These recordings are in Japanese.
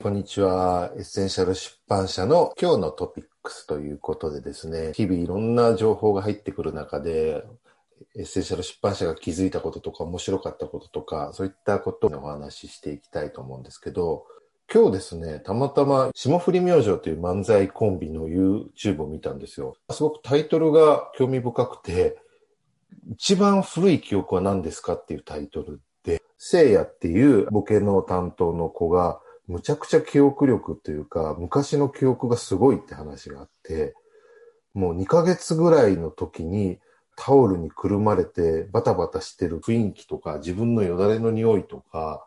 こんにちは。エッセンシャル出版社の今日のトピックスということでですね、日々いろんな情報が入ってくる中で、エッセンシャル出版社が気づいたこととか面白かったこととか、そういったことをお話ししていきたいと思うんですけど、今日ですね、たまたま霜降り明星という漫才コンビの YouTube を見たんですよ。すごくタイトルが興味深くて、一番古い記憶は何ですかっていうタイトルで、せいやっていうボケの担当の子が、むちゃくちゃ記憶力というか、昔の記憶がすごいって話があって、もう2ヶ月ぐらいの時にタオルにくるまれてバタバタしてる雰囲気とか、自分のよだれの匂いとか、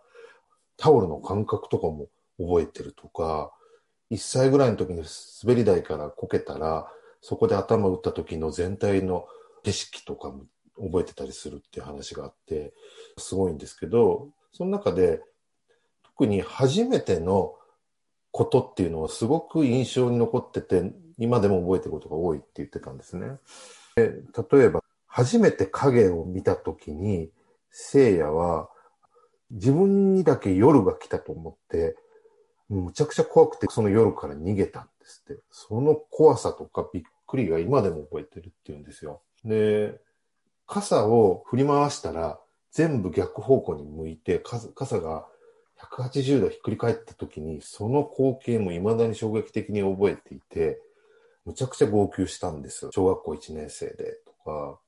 タオルの感覚とかも覚えてるとか、1歳ぐらいの時に滑り台からこけたら、そこで頭打った時の全体の景色とかも覚えてたりするっていう話があって、すごいんですけど、その中で特に初めてのことっていうのはすごく印象に残ってて、今でも覚えてることが多いって言ってたんですね。で例えば、初めて影を見たときに、聖夜は自分にだけ夜が来たと思って、むちゃくちゃ怖くてその夜から逃げたんですって。その怖さとかびっくりが今でも覚えてるって言うんですよ。で、傘を振り回したら全部逆方向に向いて、傘が180度ひっくり返った時に、その光景も未だに衝撃的に覚えていて、むちゃくちゃ号泣したんです。小学校1年生でとか。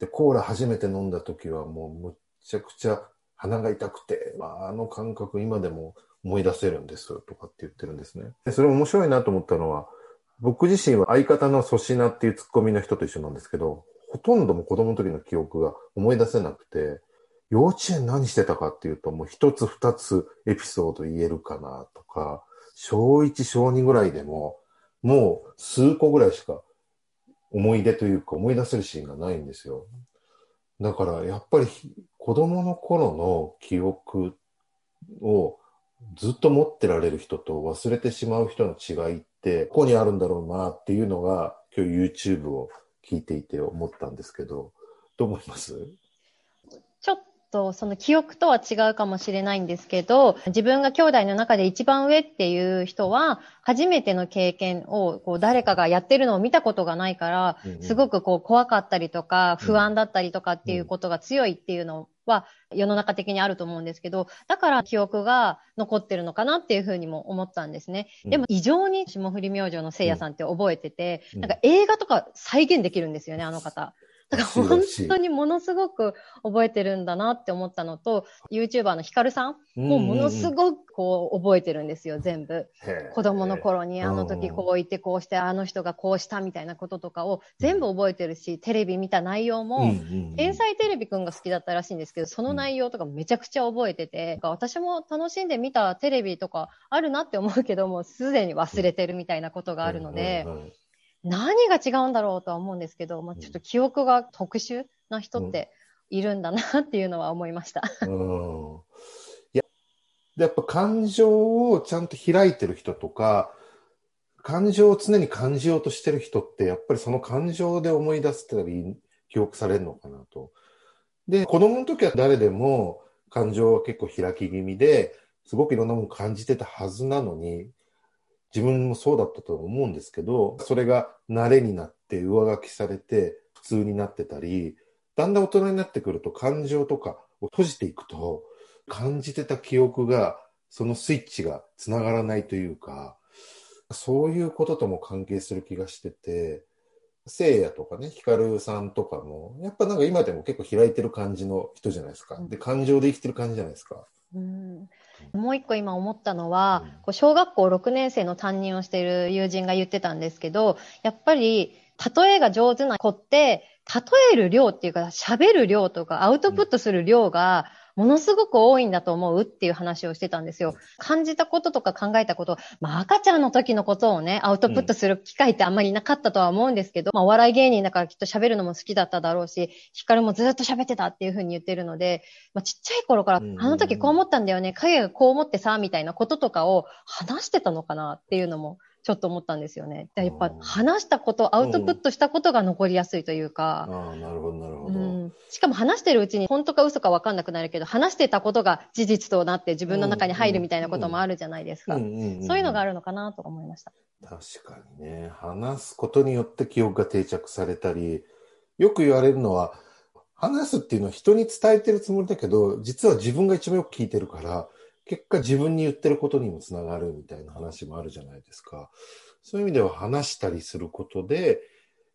で、コーラ初めて飲んだ時はもうむちゃくちゃ鼻が痛くて、まあ、あの感覚今でも思い出せるんですとかって言ってるんですね。でそれ面白いなと思ったのは、僕自身は相方の粗品っていうツッコミの人と一緒なんですけど、ほとんども子供の時の記憶が思い出せなくて、幼稚園何してたかっていうと、もう一つ二つエピソード言えるかなとか、小一、小二ぐらいでも、もう数個ぐらいしか思い出というか思い出せるシーンがないんですよ。だからやっぱり子供の頃の記憶をずっと持ってられる人と忘れてしまう人の違いってここにあるんだろうなっていうのが今日 YouTube を聞いていて思ったんですけど、どう思います？ちょっとその記憶とは違うかもしれないんですけど、自分が兄弟の中で一番上っていう人は、初めての経験をこう誰かがやってるのを見たことがないから、すごくこう怖かったりとか、不安だったりとかっていうことが強いっていうのは世の中的にあると思うんですけど、だから記憶が残ってるのかなっていうふうにも思ったんですね。でも異常に霜降り明星のせいやさんって覚えてて、なんか映画とか再現できるんですよね、あの方。だから本当にものすごく覚えてるんだなって思ったのと、YouTuber のヒカルさんもものすごくこう覚えてるんですよ、全部。子供の頃にあの時こう言ってこうして、あの人がこうしたみたいなこととかを全部覚えてるし、テレビ見た内容も、天才テレビくんが好きだったらしいんですけど、その内容とかめちゃくちゃ覚えてて、私も楽しんで見たテレビとかあるなって思うけども、すでに忘れてるみたいなことがあるので、何が違うんだろうとは思うんですけど、まあ、ちょっと記憶が特殊な人っているんだなっていうのは思いました。うん、いややっぱ感情をちゃんと開いてる人とか、感情を常に感じようとしてる人って、やっぱりその感情で思い出すたり、記憶されるのかなと。で、子供の時は誰でも感情は結構開き気味で、すごくいろんなもの感じてたはずなのに、自分もそうだったと思うんですけど、それが慣れになって上書きされて普通になってたり、だんだん大人になってくると感情とかを閉じていくと、感じてた記憶が、そのスイッチが繋がらないというか、そういうこととも関係する気がしてて、聖夜とかね、ヒカルさんとかも、やっぱなんか今でも結構開いてる感じの人じゃないですか。で、感情で生きてる感じじゃないですか。うんもう一個今思ったのは、こう小学校6年生の担任をしている友人が言ってたんですけど、やっぱり、例えが上手な子って、例える量っていうか、喋る量とか、アウトプットする量が、ものすごく多いんだと思うっていう話をしてたんですよ。感じたこととか考えたこと、まあ赤ちゃんの時のことをね、アウトプットする機会ってあんまりなかったとは思うんですけど、うん、まあお笑い芸人だからきっと喋るのも好きだっただろうし、ヒカルもずっと喋ってたっていうふうに言ってるので、まあちっちゃい頃から、あの時こう思ったんだよね、影がこう思ってさ、みたいなこととかを話してたのかなっていうのもちょっと思ったんですよね。やっぱ話したこと、アウトプットしたことが残りやすいというか。ああ、なるほど、なるほど、うん。しかも話してるうちに本当か嘘か分かんなくなるけど、話してたことが事実となって自分の中に入るみたいなこともあるじゃないですか。そういうのがあるのかなと思いました。確かにね。話すことによって記憶が定着されたり、よく言われるのは、話すっていうのは人に伝えてるつもりだけど、実は自分が一番よく聞いてるから、結果自分に言ってることにもつながるみたいな話もあるじゃないですか。そういう意味では話したりすることで、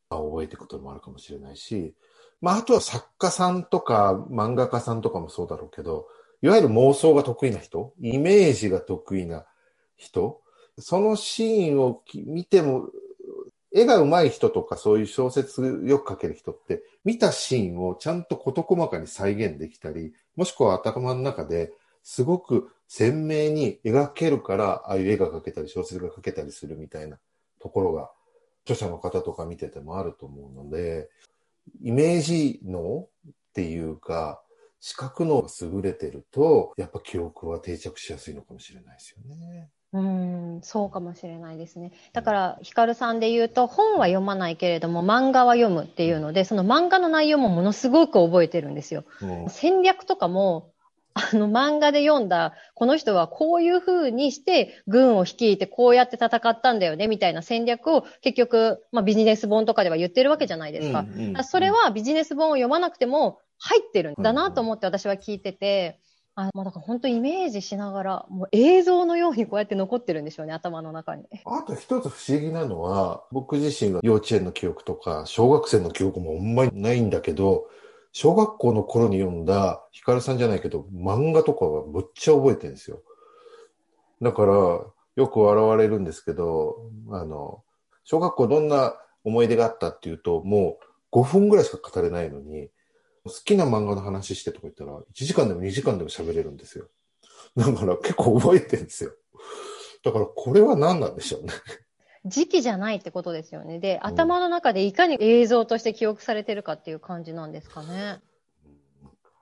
覚えていくこともあるかもしれないし、まあ、あとは作家さんとか漫画家さんとかもそうだろうけど、いわゆる妄想が得意な人、イメージが得意な人、そのシーンを見ても、絵が上手い人とかそういう小説よく書ける人って、見たシーンをちゃんと事細かに再現できたり、もしくは頭の中ですごく鮮明に描けるから、ああいう絵が描けたり小説が描けたりするみたいなところが、著者の方とか見ててもあると思うので、イメージ脳っていうか、視覚脳が優れてると、やっぱ記憶は定着しやすいのかもしれないですよね。うん、そうかもしれないですね。だから、ヒカルさんで言うと、本は読まないけれども、漫画は読むっていうので、その漫画の内容もものすごく覚えてるんですよ。うん、戦略とかも、あの漫画で読んだ、この人はこういう風にして軍を率いてこうやって戦ったんだよね、みたいな戦略を結局、まあビジネス本とかでは言ってるわけじゃないですか。うんうんうん、それはビジネス本を読まなくても入ってるんだなと思って私は聞いてて、あもうだから本当イメージしながら、もう映像のようにこうやって残ってるんでしょうね、頭の中に。あと一つ不思議なのは、僕自身が幼稚園の記憶とか、小学生の記憶もほんまにないんだけど、小学校の頃に読んだ、ヒカルさんじゃないけど、漫画とかはむっちゃ覚えてるんですよ。だから、よく笑われるんですけど、あの、小学校どんな思い出があったっていうと、もう5分ぐらいしか語れないのに、好きな漫画の話してとか言ったら、1時間でも2時間でも喋れるんですよ。だから結構覚えてるんですよ。だからこれは何なんでしょうね。時期じゃないってことですよね。で、頭の中でいかに映像として記憶されてるかっていう感じなんですかね。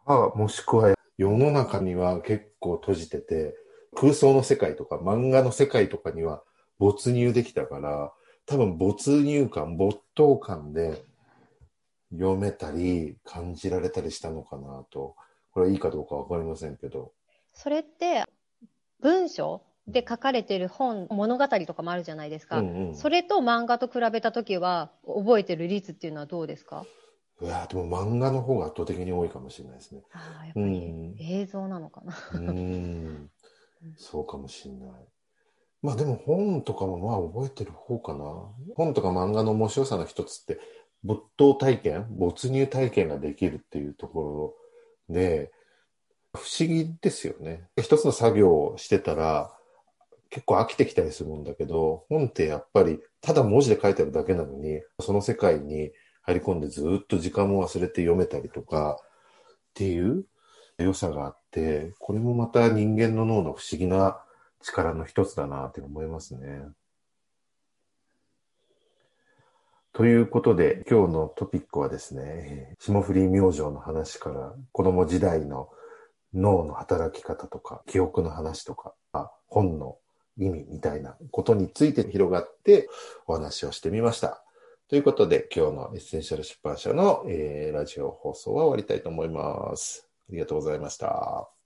あもしくは世の中には結構閉じてて、空想の世界とか漫画の世界とかには没入できたから、多分没入感、没頭感で読めたり感じられたりしたのかなと。これはいいかどうかわかりませんけど。それって文章？で書かれてる本、物語とかもあるじゃないですか。うんうん、それと漫画と比べたときは、覚えてる率っていうのはどうですか？いやでも漫画の方が圧倒的に多いかもしれないですね。ああ、やっぱり映像なのかな。うん、そうかもしれない。まあでも本とかもまあ覚えてる方かな。本とか漫画の面白さの一つって、没頭体験、没入体験ができるっていうところで、不思議ですよね。一つの作業をしてたら、結構飽きてきたりするんだけど、本ってやっぱりただ文字で書いてあるだけなのに、その世界に入り込んでずっと時間も忘れて読めたりとかっていう良さがあって、これもまた人間の脳の不思議な力の一つだなって思いますね。ということで、今日のトピックはですね、霜降り明星の話から子供時代の脳の働き方とか、記憶の話とか、本の意味みたいなことについて広がってお話をしてみました。ということで、今日のエッセンシャル出版社の、えー、ラジオ放送は終わりたいと思います。ありがとうございました。